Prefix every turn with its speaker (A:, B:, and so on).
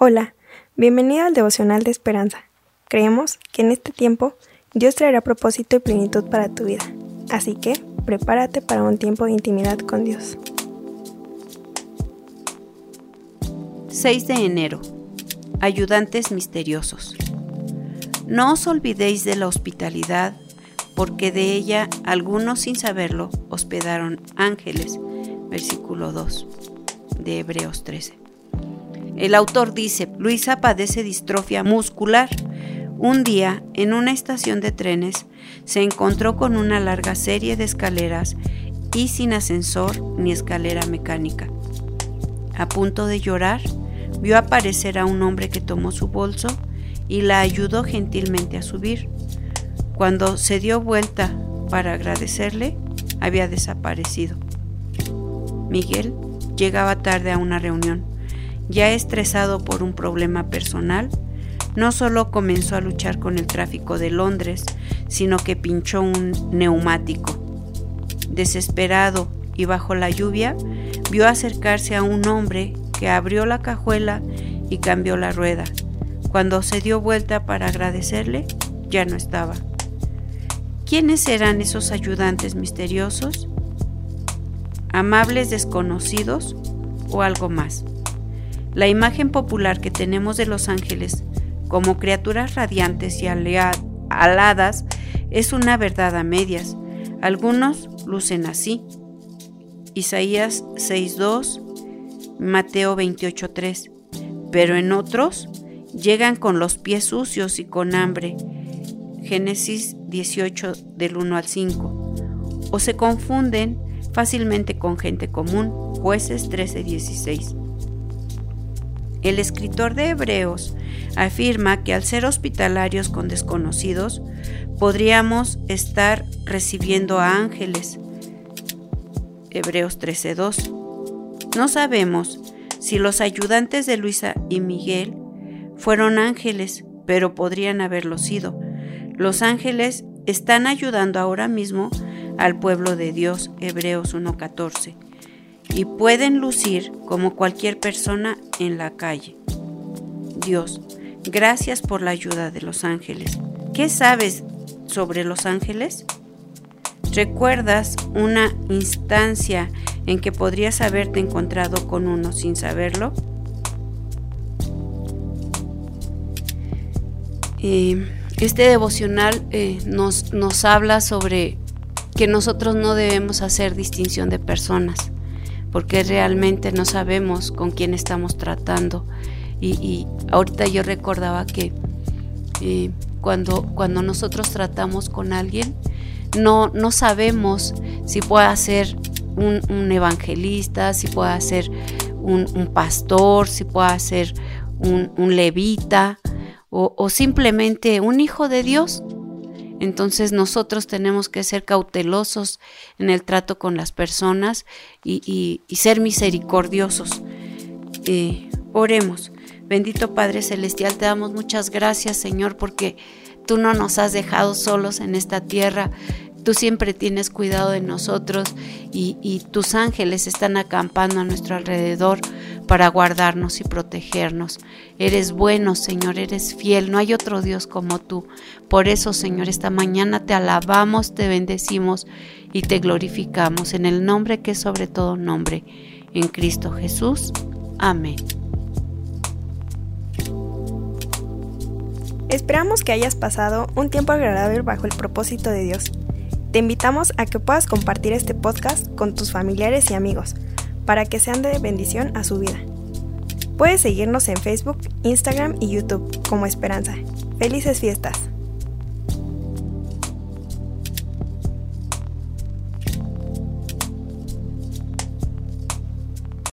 A: Hola, bienvenido al devocional de esperanza. Creemos que en este tiempo Dios traerá propósito y plenitud para tu vida. Así que prepárate para un tiempo de intimidad con Dios.
B: 6 de enero. Ayudantes misteriosos. No os olvidéis de la hospitalidad, porque de ella algunos sin saberlo hospedaron ángeles. Versículo 2 de Hebreos 13. El autor dice, Luisa padece distrofia muscular. Un día, en una estación de trenes, se encontró con una larga serie de escaleras y sin ascensor ni escalera mecánica. A punto de llorar, vio aparecer a un hombre que tomó su bolso y la ayudó gentilmente a subir. Cuando se dio vuelta para agradecerle, había desaparecido. Miguel llegaba tarde a una reunión ya estresado por un problema personal, no solo comenzó a luchar con el tráfico de Londres, sino que pinchó un neumático. Desesperado y bajo la lluvia, vio acercarse a un hombre que abrió la cajuela y cambió la rueda. Cuando se dio vuelta para agradecerle, ya no estaba. ¿Quiénes eran esos ayudantes misteriosos? ¿Amables desconocidos o algo más? La imagen popular que tenemos de los ángeles como criaturas radiantes y aladas es una verdad a medias. Algunos lucen así. Isaías 6.2, Mateo 28.3. Pero en otros llegan con los pies sucios y con hambre. Génesis 18 del 1 al 5. O se confunden fácilmente con gente común. Jueces 13.16. El escritor de Hebreos afirma que al ser hospitalarios con desconocidos, podríamos estar recibiendo a ángeles. Hebreos 13:2. No sabemos si los ayudantes de Luisa y Miguel fueron ángeles, pero podrían haberlo sido. Los ángeles están ayudando ahora mismo al pueblo de Dios, Hebreos 1:14 y pueden lucir como cualquier persona en la calle. Dios, gracias por la ayuda de los ángeles. ¿Qué sabes sobre los ángeles? ¿Recuerdas una instancia en que podrías haberte encontrado con uno sin saberlo? Eh, este devocional eh, nos, nos habla sobre que nosotros no debemos hacer distinción de personas porque realmente no sabemos con quién estamos tratando. Y, ahorita yo recordaba que eh, cuando, cuando nosotros tratamos con alguien, no, no sabemos si puede ser un, evangelista, si puede ser un, pastor, si puede ser un, levita o simplemente un hijo de Dios. Entonces nosotros tenemos que ser cautelosos en el trato con las personas y, ser misericordiosos. Eh, oremos. Bendito Padre Celestial, te damos muchas gracias Señor porque tú no nos has dejado solos en esta tierra. Tú siempre tienes cuidado de nosotros y, tus ángeles están acampando a nuestro alrededor para guardarnos y protegernos. Eres bueno, Señor, eres fiel, no hay otro Dios como tú. Por eso, Señor, esta mañana te alabamos, te bendecimos y te glorificamos en el nombre que es sobre todo nombre, en Cristo Jesús. Amén.
A: Esperamos que hayas pasado un tiempo agradable bajo el propósito de Dios. Te invitamos a que puedas compartir este podcast con tus familiares y amigos para que sean de bendición a su vida. Puedes seguirnos en Facebook, Instagram y YouTube como Esperanza. Felices fiestas.